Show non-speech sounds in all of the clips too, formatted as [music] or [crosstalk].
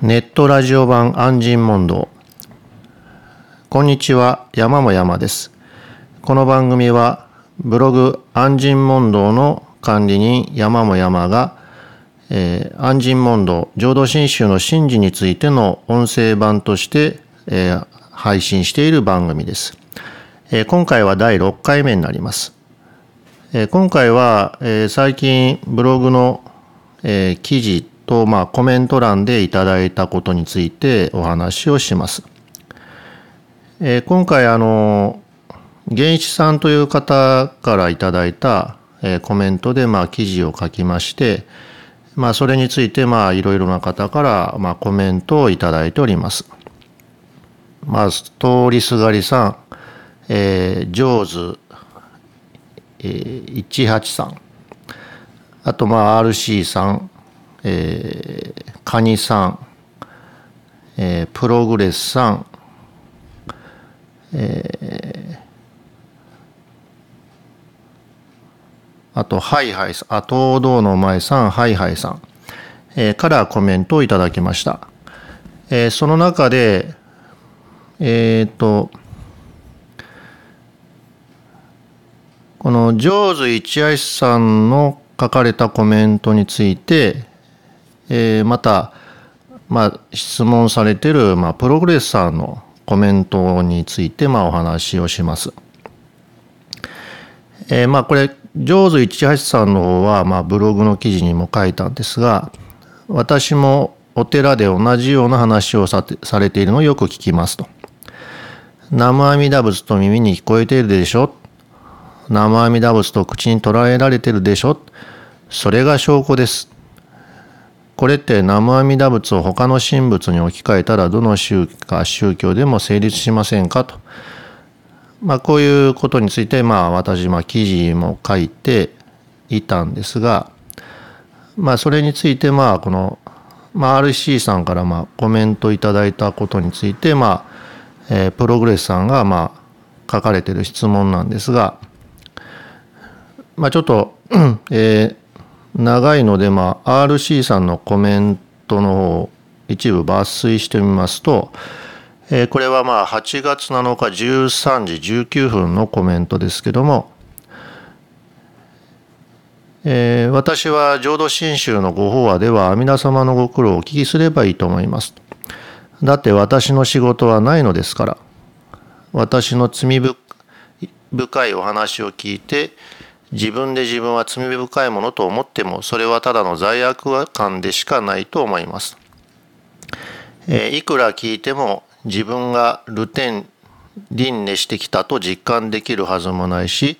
ネットラジオ版安心問答こんにちは山も山です。この番組はブログ安心問答の管理人山も山が、えー、安心問答浄土真宗の神事についての音声版として、えー、配信している番組です、えー、今回は第6回目になります、えー、今回は、えー、最近ブログの、えー、記事と、まあ、コメント欄でいただいたことについてお話をします。えー、今回、あの、原一さんという方からいただいた、えー、コメントで、まあ、記事を書きまして、まあ、それについて、まあ、いろいろな方から、まあ、コメントをいただいております。まあ、通りすがりさん、えー、ジョーズ、えー、183、あと、まあ、RC さん、えー、カニさん、えー、プログレスさん、えー、あと、ハイハイさん、あ、東道の前さん、ハイハイさん、えー、からコメントをいただきました。えー、その中で、えっ、ー、と、このジョーズ一愛さんの書かれたコメントについて、えー、また、まあ、質問されてる、まあ、プログレッサーのコメントについて、まあ、お話をします。えー、まあ、これ、ジョーズ18さんの方は、まあ、ブログの記事にも書いたんですが、私もお寺で同じような話をさされているのをよく聞きますと。南無阿弥陀仏と耳に聞こえているでしょ？南無阿弥陀仏と口に捉えられてるでしょ？それが証拠です。これって南無阿弥陀仏を他の神仏に置き換えたらどの宗か宗教でも成立しませんかと。まあこういうことについてまあ私まあ記事も書いていたんですが、まあそれについてまあこの、まあ、RC さんからまあコメントいただいたことについてまあ、えー、プログレスさんがまあ書かれてる質問なんですが、まあちょっと、[clears throat] えー長いので、まあ、RC さんのコメントの方一部抜粋してみますと、えー、これはまあ8月7日13時19分のコメントですけども、えー、私は浄土真宗のご法話では阿弥陀様のご苦労をお聞きすればいいと思います。だって私の仕事はないのですから、私の罪深いお話を聞いて、自分で自分は罪深いものと思ってもそれはただの罪悪感でしかないと思います。え、いくら聞いても自分がルテン輪廻してきたと実感できるはずもないし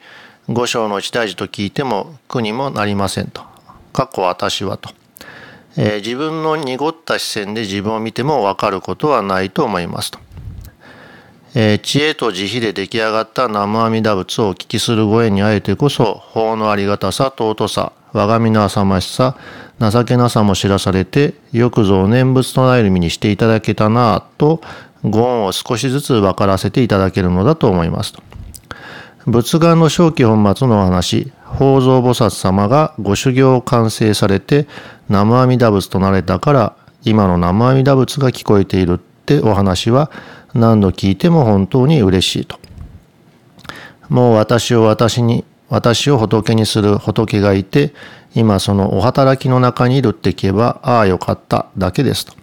五章の一大事と聞いても苦にもなりませんと。過去私はと。えー、自分の濁った視線で自分を見ても分かることはないと思いますと。えー、知恵と慈悲で出来上がった南無阿弥陀仏をお聞きするご縁にあえてこそ、法のありがたさ、尊さ、我が身の浅ましさ、情けなさも知らされて、よくぞ念仏となる身にしていただけたなぁと、ご恩を少しずつ分からせていただけるのだと思いますと。仏願の正気本末のお話、法蔵菩薩様がご修行を完成されて、南無阿弥陀仏となれたから、今の南無阿弥陀仏が聞こえているってお話は、何度聞いても本当に嬉しいと。もう私を私に、私を仏にする仏がいて、今そのお働きの中にいるって聞けば、ああよかっただけですと。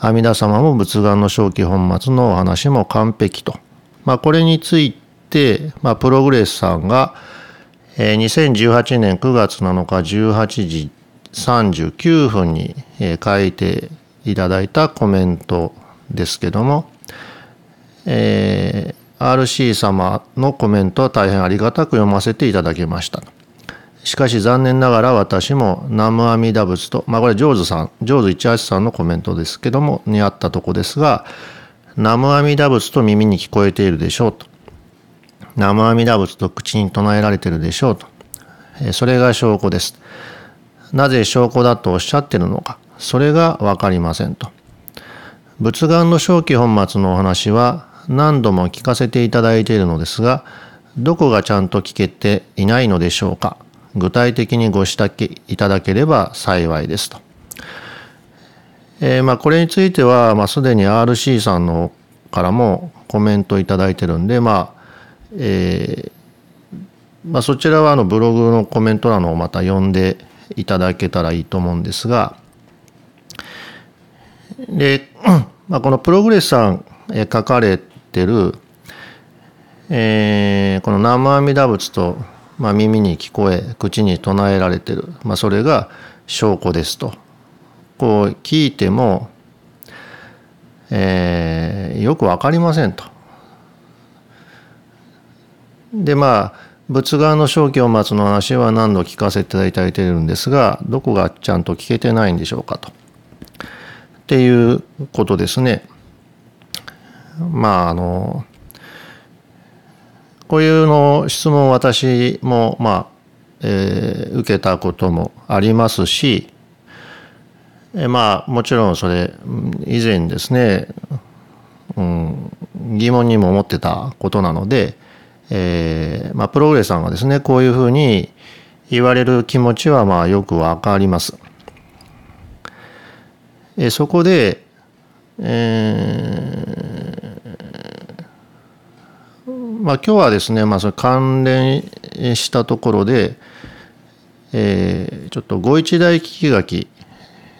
阿弥陀様も仏願の正気本末のお話も完璧と。まあこれについて、まあプログレスさんが、えー、2018年9月7日18時39分に、えー、書いていただいたコメントですけども、えー、RC 様のコメントは大変ありがたく読ませていただきました。しかし残念ながら私も南無阿弥陀仏と、まあこれジョーズさん、ジョーズ18さんのコメントですけども、にあったとこですが、南無阿弥陀仏と耳に聞こえているでしょうと。南無阿弥陀仏と口に唱えられているでしょうと。それが証拠です。なぜ証拠だとおっしゃってるのか、それがわかりませんと。仏願の正気本末のお話は何度も聞かせていただいているのですが、どこがちゃんと聞けていないのでしょうか？具体的にご指摘いただければ幸いですと。えー、まあこれについては、まあ、すでに RC さんのからもコメントいただいてるんで、まあえーまあ、そちらはあのブログのコメント欄をまた読んでいただけたらいいと思うんですがで、まあ、このプログレスさん書かれてる、えー、この南無阿弥陀仏と、まあ、耳に聞こえ口に唱えられてる、まあ、それが証拠ですとこう聞いても、えー、よく分かりませんと。でまあ仏側の正気を待つの話は何度聞かせていただいているんですがどこがちゃんと聞けてないんでしょうかと。っていうことですね。まああのこういうの質問私もまあ、えー、受けたこともありますし、えまあもちろんそれ以前ですね、うん、疑問にも思ってたことなので、えーまあ、プログレさんがですねこういうふうに言われる気持ちはまあよくわかります。えそこで、えー、まあ今日はですね、まあ、それ関連したところで、えー、ちょっと五一大聞き書き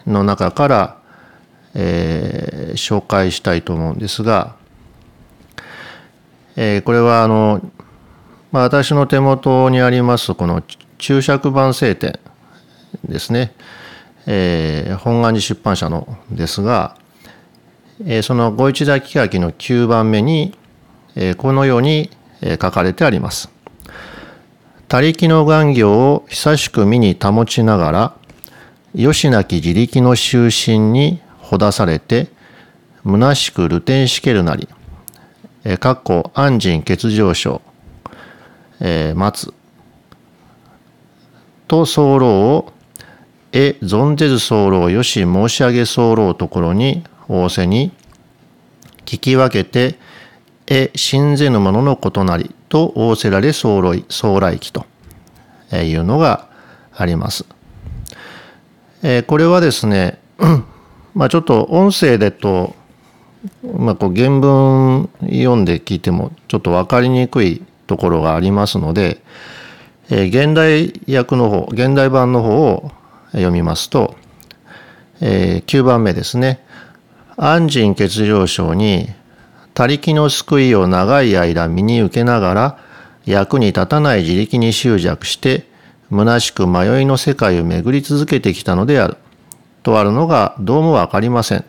の中から、えー、紹介したいと思うんですが、えー、これはあのまあ、私の手元にありますこの注釈版聖典ですね、えー、本願寺出版社のですが、えー、その御一大聞き書きの9番目に、このように書かれてあります。他力の願行を久しく身に保ちながら、吉なき自力の終身にほだされて、虚しく流転しけるなり、かっこ安心欠上昇、えー、待つと候をえ存ぜず候よし申し上げ候ところに仰せに聞き分けてえ信ぜぬ者のことなりと仰せられ候将来期というのがあります。え、これはですね [clears throat] まあちょっと音声でと、まあ、こう原文読んで聞いてもちょっと分かりにくいところがありますので、え、現代訳の方、現代版の方を読みますと、えー、9番目ですね。安心欠場症に、他力の救いを長い間身に受けながら、役に立たない自力に執着して、虚しく迷いの世界を巡り続けてきたのである。とあるのがどうもわかりません。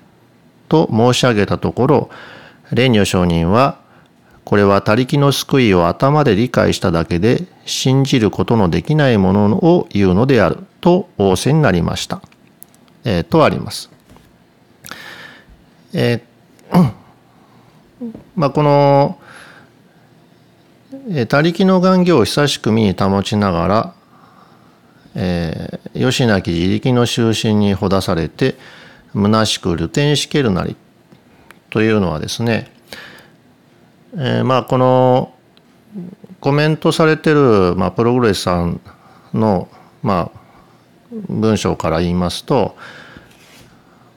と申し上げたところ、蓮如上人は、これは他力の救いを頭で理解しただけで信じることのできないものを言うのであると仰せになりました。えー、とあります。えー、まあこの、他力の願行を久しく身に保ちながら、えー、吉なき自力の終身にほだされて虚しく流転しけるなりというのはですねえー、まあこのコメントされてる、まあ、プログレスさんの、まあ、文章から言いますと、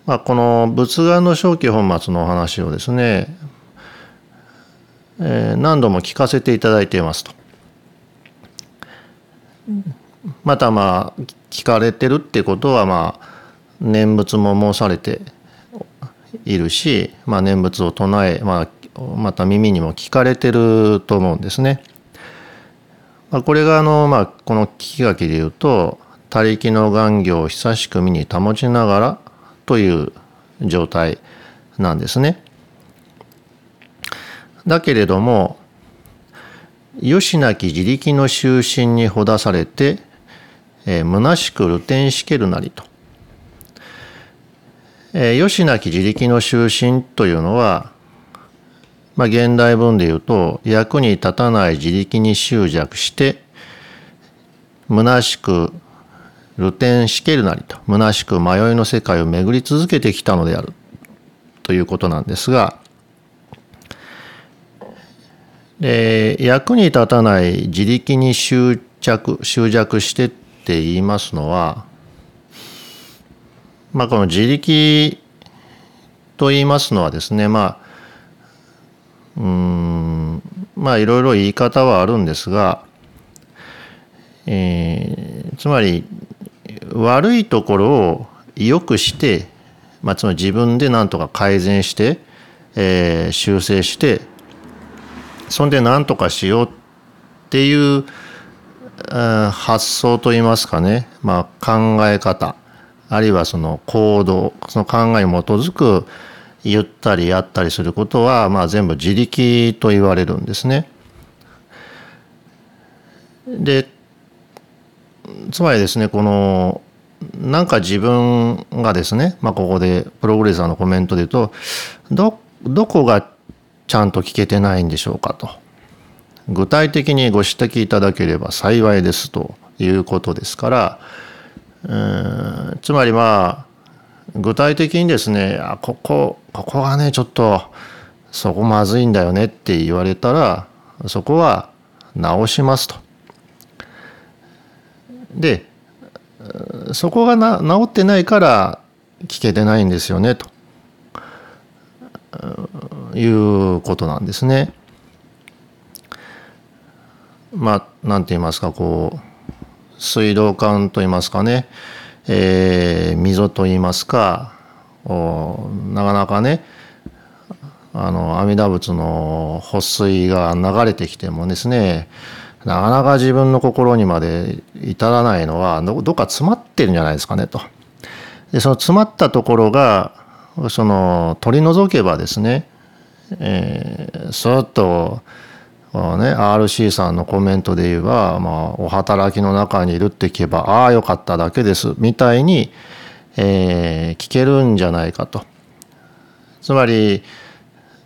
まあ、この仏願の正気本末のお話をですね、え、何度も聞かせていただいていますと。またまあ聞かれてるってことはまあ念仏も申されているし、まあ、念仏を唱え、まあ、また耳にも聞かれてると思うんですね。まあ、これがあの、まあ、この聞き書きで言うと「他力の願行を久しく身に保ちながら」という状態なんですね。だけれどもよしなき自力の終身にほだされて、えー、虚しく流転しけるなりと。えー、しなき自力の終身というのはまあ、現代文で言うと役に立たない自力に執着して虚しく流転しけるなりと虚しく迷いの世界を巡り続けてきたのであるということなんですがで役に立たない自力に執着執着してって言いますのはまあこの自力と言いますのはですねまあうんまあいろいろ言い方はあるんですが、えー、つまり悪いところを良くして、まあ、つまり自分で何とか改善して、えー、修正してそんで何とかしようっていう発想といいますかね、まあ、考え方。あるいはその行動。その考えに基づく言ったりやったりすることは、まあ、全部自力と言われるんですね。でつまりですねこのなんか自分がですね、まあ、ここでプログレッサーのコメントで言うとどどこがちゃんと聞けてないんでしょうかと。具体的にご指摘いただければ幸いですということですから。つまりまあ具体的にですねあここここがねちょっとそこまずいんだよねって言われたらそこは直しますと。でそこがな治ってないから聞けてないんですよねと。いうことなんですね。まあ何て言いますかこう水道管と言いますかね、えー、溝と言いますかなかなかねあの阿弥陀仏の保水が流れてきてもですねなかなか自分の心にまで至らないのはどっか詰まってるんじゃないですかねと。でその詰まったところがその取り除けばですね、えー、そっとね、RC さんのコメントで言えば、まあ、お働きの中にいるって聞けばああよかっただけですみたいに、えー、聞けるんじゃないかと。つまり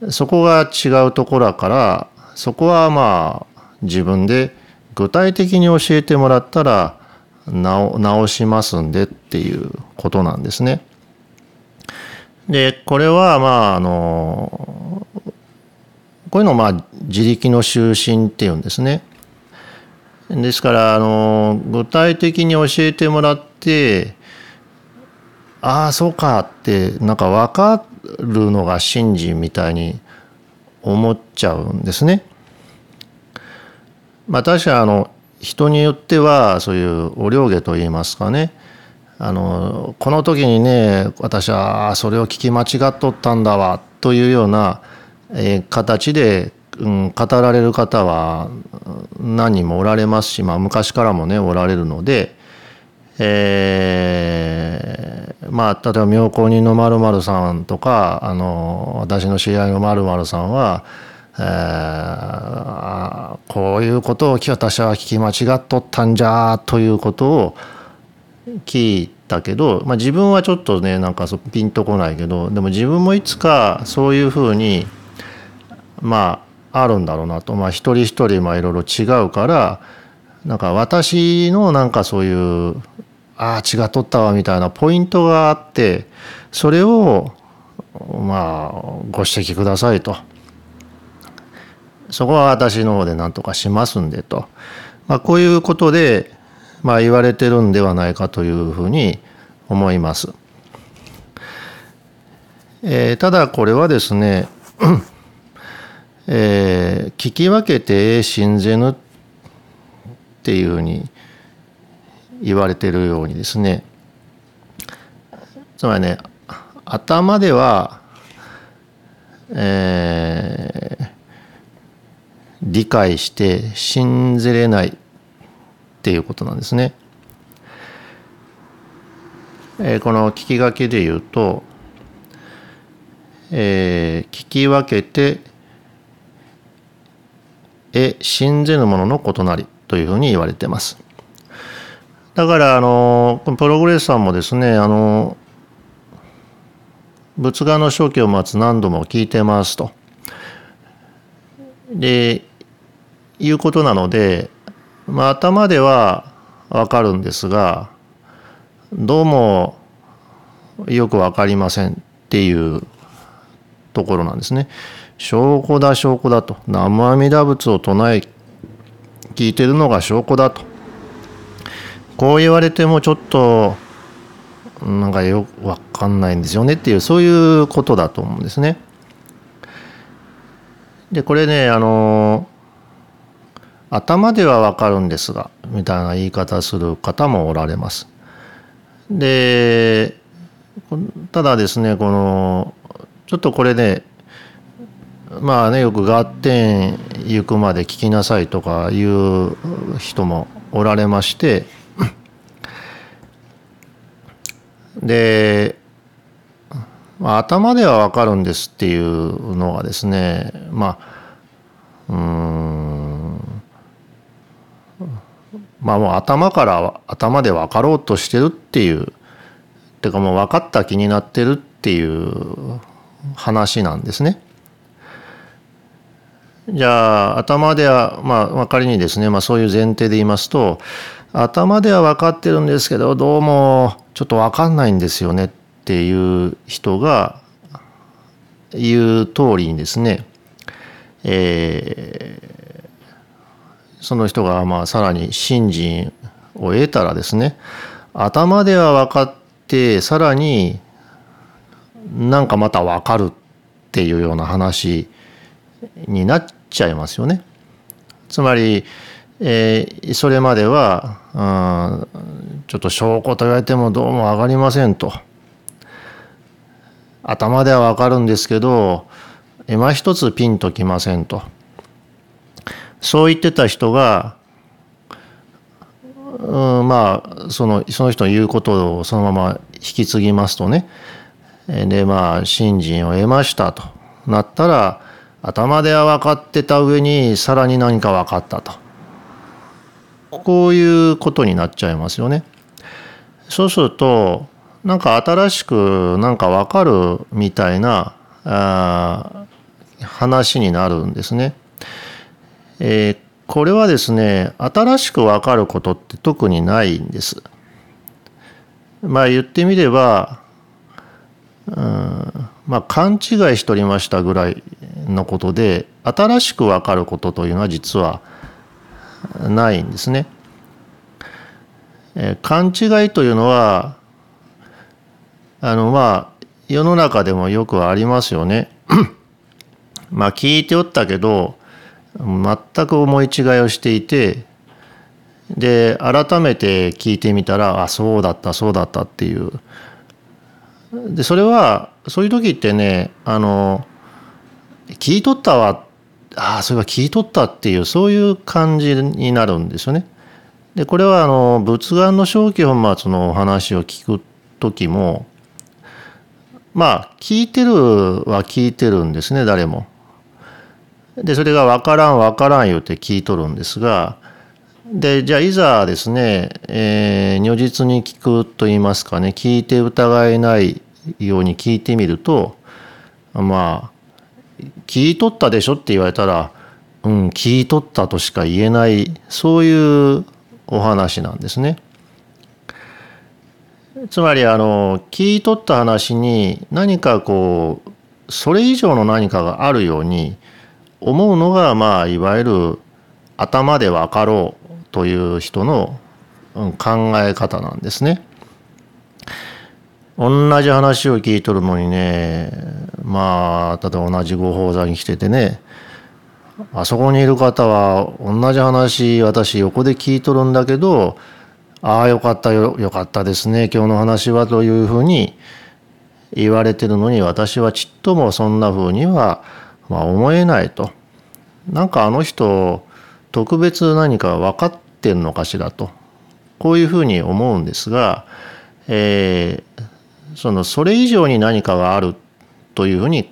そこが違うところからそこはまあ自分で具体的に教えてもらったら直しますんでっていうことなんですね。でこれはまああのこういうのをまあ自力の就寝っていうんですね。ですからあの具体的に教えてもらってああそうかってなんか分かるのが信心みたいに思っちゃうんですね。まあ確かあの人によってはそういうお両下といいますかねあのこの時にね私はそれを聞き間違っとったんだわというような、えー、形で、うん、語られる方は何人もおられますし、まあ、昔からもねおられるので、えー、まあ例えば妙高人のまるさんとかあの私の知り合いのまるさんはえー、こういうことを私は聞き間違っとったんじゃということを聞いたけど、まあ、自分はちょっとねなんかピンとこないけどでも自分もいつかそういうふうにまああるんだろうなと、まあ、一人一人いろいろ違うからなんか私のなんかそういうああ違っとったわみたいなポイントがあってそれをまあご指摘くださいと。そこは私の方で何とかしますんでと、まあ、こういうことで、まあ、言われてるんではないかというふうに思います。えー、ただこれはですね、[clears throat] えー、聞き分けて信ぜぬっていうふうに言われてるようにですねつまりね頭では、えー、理解して信じれないっていうことなんですね。えー、この聞き書きで言うと、えー、聞き分けてえ信ぜぬものの異なりというふうに言われてます。だからあのプログレッサーもですねあの仏画の正気を待つ何度も聞いてますと。でいうことなので、まあ、頭ではわかるんですがどうもよく分かりませんっていうところなんですね。証拠だ証拠だと南無阿弥陀仏を唱え聞いてるのが証拠だとこう言われてもちょっとなんかよく分かんないんですよねっていうそういうことだと思うんですね。でこれねあの頭では分かるんですがみたいな言い方する方もおられます。でただですねこのちょっとこれねまあねよく合点行くまで聞きなさいとかいう人もおられましてで、まあ、頭ではわかるんですっていうのはですねまあうんまあもう頭から頭で分かろうとしてるっていうてかもう分かった気になってるっていう話なんですね。じゃあ頭ではまあ仮にですね、まあ、そういう前提で言いますと頭では分かってるんですけどどうもちょっと分かんないんですよねっていう人が言う通りにですね、え、その人がまあさらに信心を得たらですね頭では分かってさらになんかまた分かるっていうような話になっちゃいますよね。つまり、えー、それまでは、うん、ちょっと証拠と言われてもどうも上がりませんと。頭ではわかるんですけど今一つピンときませんと。そう言ってた人が、うん、まあそのその人の言うことをそのまま引き継ぎますとねでまあ信心を得ましたとなったら頭では分かってた上にさらに何か分かったとこういうことになっちゃいますよね。そうするとなんか新しくなんか分かるみたいなあ話になるんですね。えー、これはですね新しく分かることって特にないんです。まあ言ってみればうんまあ勘違いしておりましたぐらいのことで新しく分かることというのは実はないんですね。え勘違いというのはあのまあ世の中でもよくありますよね。[clears throat] まあ聞いておったけど全く思い違いをしていてで改めて聞いてみたらあそうだったそうだったっていうでそれはそういう時ってねあの聞いとったわああそういえば聞いとったっていうそういう感じになるんですよね。でこれはあの仏願の正気本末のお話を聞く時もまあ聞いてるは聞いてるんですね誰も。でそれが分からん分からん言うて聞いとるんですがでじゃあいざですね、えー、如実に聞くと言いますかね聞いて疑えないように聞いてみるとまあ聞い取ったでしょって言われたらうん聞い取ったとしか言えないそういうお話なんですね。つまりあの聞い取った話に何かこうそれ以上の何かがあるように思うのがまあいわゆる頭で分かろうという人の考え方なんですね。同じ話を聞いとるのにねまあ例えば同じご法座に来ててねあそこにいる方は同じ話私横で聞いとるんだけどああよかったよよかったですね今日の話はというふうに言われてるのに私はちっともそんなふうには、まあ、思えないと。なんかあの人特別何か分かってんのかしらとこういうふうに思うんですが、えー、そのそれ以上に何かがあるというふうに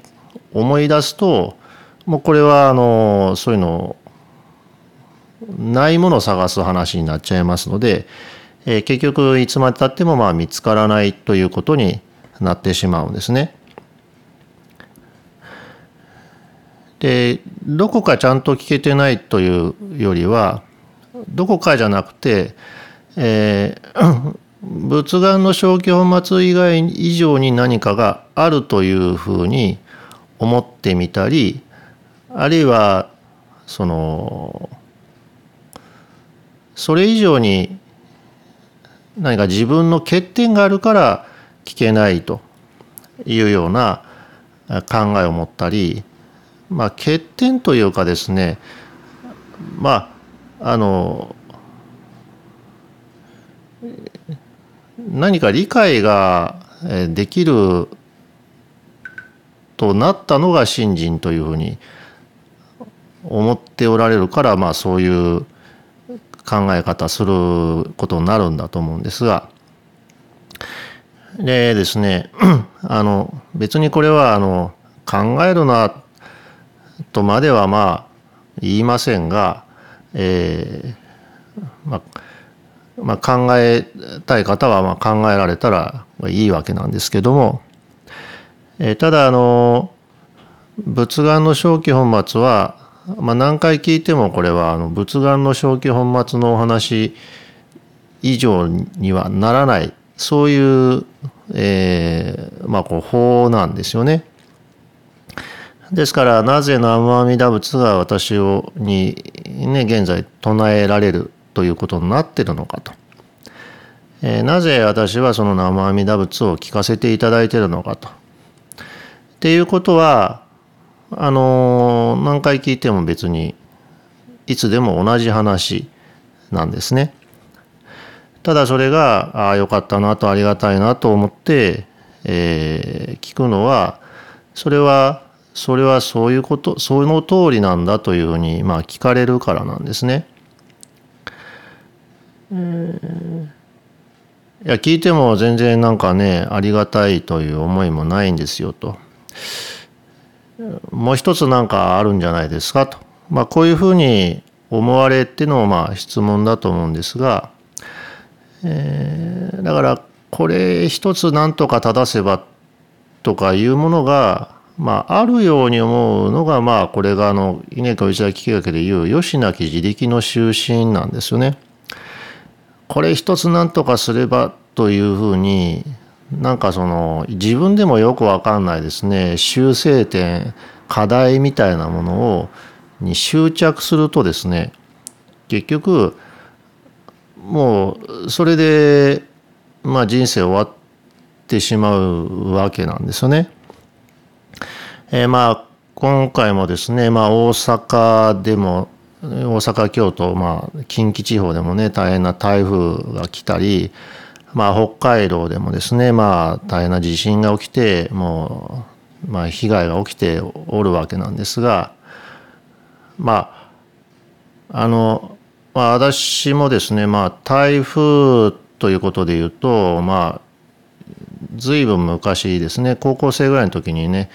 思い出すともうこれはあのそういうのないものを探す話になっちゃいますので、えー、結局いつまでたってもまあ見つからないということになってしまうんですね。でどこかちゃんと聞けてないというよりはどこかじゃなくて、えー、[coughs] 仏願の正気本末以外以上に何かがあるというふうに思ってみたりあるいはそのそれ以上に何か自分の欠点があるから聞けないというような考えを持ったり、まあ、欠点というかですねまああの何か理解ができるとなったのが信心というふうに思っておられるからまあそういう考え方することになるんだと思うんですが。でですね [clears throat] あの別にこれはあの考えるなとまではまあ言いませんが、えーまあまあ、考えたい方はまあ考えられたらいいわけなんですけども、えー、ただあの仏願の正気本末は、まあ、何回聞いてもこれはあの仏願の正気本末のお話以上にはならないそういう、えー、まあこう法なんですよね。ですからなぜ南無阿弥陀仏が私をにね現在唱えられるということになってるのかと。えー、なぜ私はその生阿弥陀仏を聞かせていただいてるのかと。っていうことはあのー、何回聞いても別にいつでも同じ話なんですね。ただそれがああよかったなとありがたいなと思って、えー、聞くのはそれはそれはそういうことその通りなんだというふうにまあ聞かれるからなんですね。いや聞いても全然なんかねありがたいという思いもないんですよと。もう一つなんかあるんじゃないですかと。まあこういうふうに思われてのまあ質問だと思うんですが、えー、だからこれ一つ何とか正せばとかいうものがまあ、あるように思うのが、まあ、これがあの稲川内田聞きかけでいう吉なき自力の終身なんですよね。これ一つ何とかすればというふうになんかその自分でもよくわかんないですね修正点課題みたいなものをに執着するとですね結局もうそれでまあ人生終わってしまうわけなんですよね。えー、まあ今回もですね、まあ、大阪でも大阪京都、まあ、近畿地方でもね大変な台風が来たり、まあ、北海道でもですね、まあ、大変な地震が起きてもう、まあ、被害が起きておるわけなんですがまああの、まあ、私もですね、まあ、台風ということで言うとまあ随分昔ですね高校生ぐらいの時にね、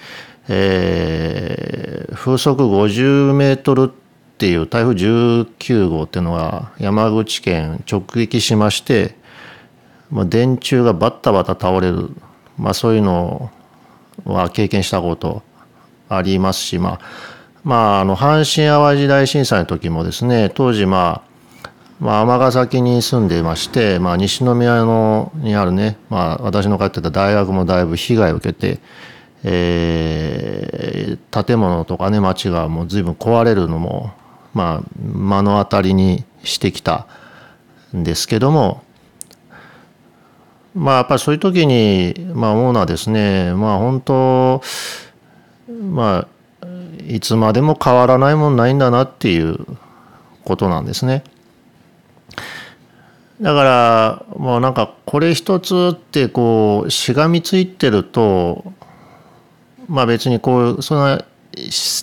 えー、風速50メートルっていう台風19号っていうのが山口県直撃しましてまあ、電柱がバッタバタ倒れる、まあ、そういうのは経験したことありますし、まあ、まあ、あの阪神・淡路大震災の時もですね当時まあまあ、尼崎に住んでいまして、まあ、西宮のにあるね、まあ、私の通ってた大学もだいぶ被害を受けて、えー、建物とかね町がもう随分壊れるのも、まあ、目の当たりにしてきたんですけどもまあやっぱりそういう時に、まあ、思うのはですねまあ本当まあいつまでも変わらないもんないんだなっていうことなんですね。だからもうなんかこれ一つってこうしがみついてるとまあ別にこうそんな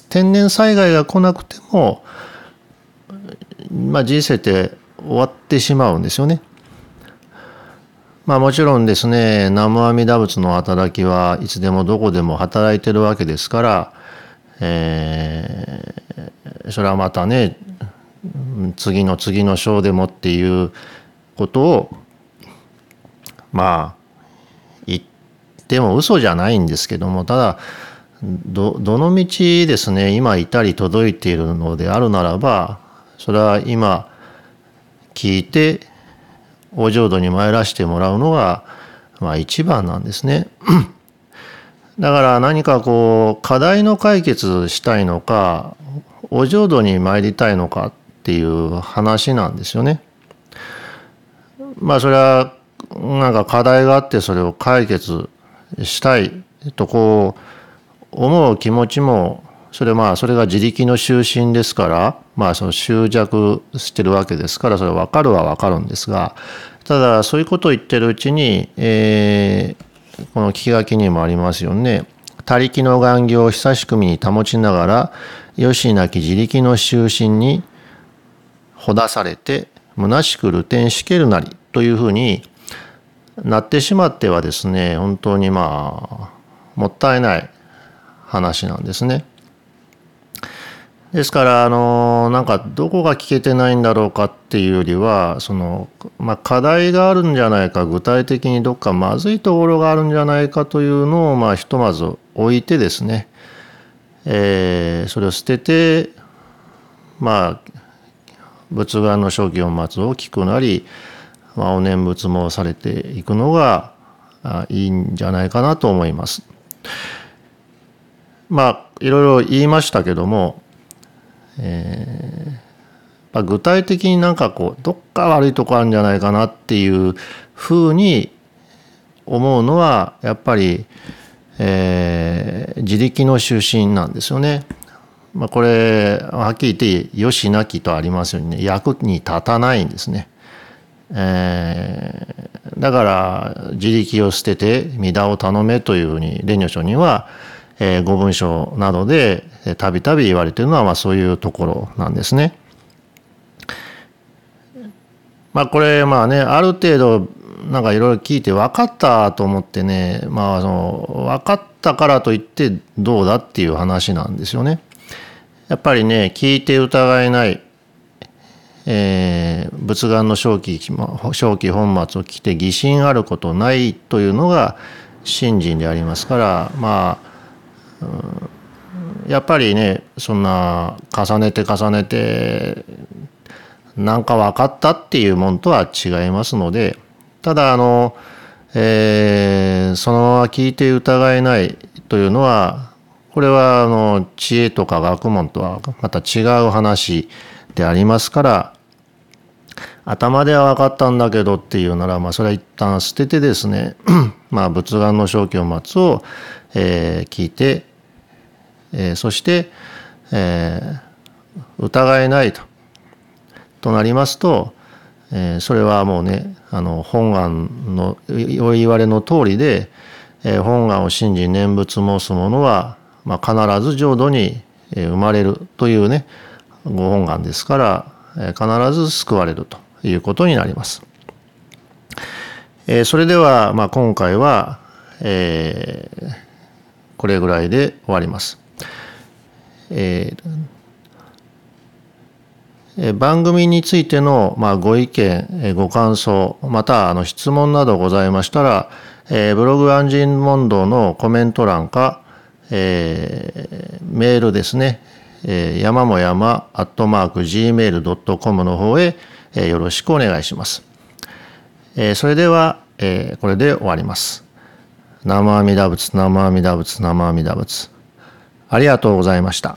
天然災害が来なくてもまあ人生って終わってしまうんですよね。まあもちろんですね南無阿弥陀仏の働きはいつでもどこでも働いてるわけですから、えー、それはまたね次の次の章でもっていうことをまあても嘘じゃないんですけどもただどの道ですね今いたり届いているのであるならばそれは今聞いてお浄土に参らしてもらうのが、まあ、一番なんですね。[clears throat] だから何かこう課題の解決したいのかお浄土に参りたいのかっていう話なんですよね。まあそれはなんか課題があってそれを解決したいとこう思う気持ちもそれまあそれが自力の就寝ですからまあその執着してるわけですからそれ分かるは分かるんですがただそういうことを言ってるうちに、えー、この聞き書きにもありますよね「他力の願行を久しくみに保ちながらよしなき自力の就寝にほだされて虚しく流転しけるなり」というふうになってしまってはですね本当にまあもったいない話なんですね。ですからあのなんかどこが聞けてないんだろうかっていうよりはその、まあ、課題があるんじゃないか具体的にどっかまずいところがあるんじゃないかというのをまあひとまず置いてですね、えー、それを捨ててまあ仏願の正気を待つを聞くなり、まあ、お念仏もされていくのがいいんじゃないかなと思います。まあいろいろ言いましたけどもえー、具体的になんかこうどっか悪いとこあるんじゃないかなっていうふうに思うのはやっぱり、えー、自力の出身なんですよね。まあ、これはっきり言って「よしなき」とありますようにね役に立たないんですね。えー、だから自力を捨てて「mida を頼め」というふうに蓮如上人はえー、ご文章などでたびたび言われてるのは、まあ、そういうところなんですね。まあこれまあねある程度なんかいろいろ聞いて分かったと思ってねまあその分かったからといってどうだっていう話なんですよね。やっぱりね聞いて疑えない、えー、仏願の正気正気本末を聞いて疑心あることないというのが信心でありますからまあやっぱりねそんな重ねて重ねてなんか分かったっていうもんとは違いますのでただあの、えー、そのまま聞いて疑えないというのはこれはあの知恵とか学問とはまた違う話でありますから頭では分かったんだけどっていうなら、まあ、それは一旦捨ててですね [clears throat] まあ仏願の正気を待つを、えー、聞いてえー、そして、えー、疑えないと。となりますと、えー、それはもうねあの本願のお言われの通りで、えー、本願を信じ念仏申す者は、まあ、必ず浄土に生まれるというねご本願ですから、えー、必ず救われると。いうことになります。えー、それでは、まあ、今回は、えー、これぐらいで終わります。えー、番組についての、まあ、ご意見、ご感想、またあの質問などございましたら、えー、ブログアンジン問答のコメント欄か、えー、メールですね、えー、山も山アットマーク gmail.com の方へ、えー、よろしくお願いします。えー、それでは、えー、これで終わります。生阿弥陀仏、生阿弥陀仏、生阿弥陀仏。ありがとうございました。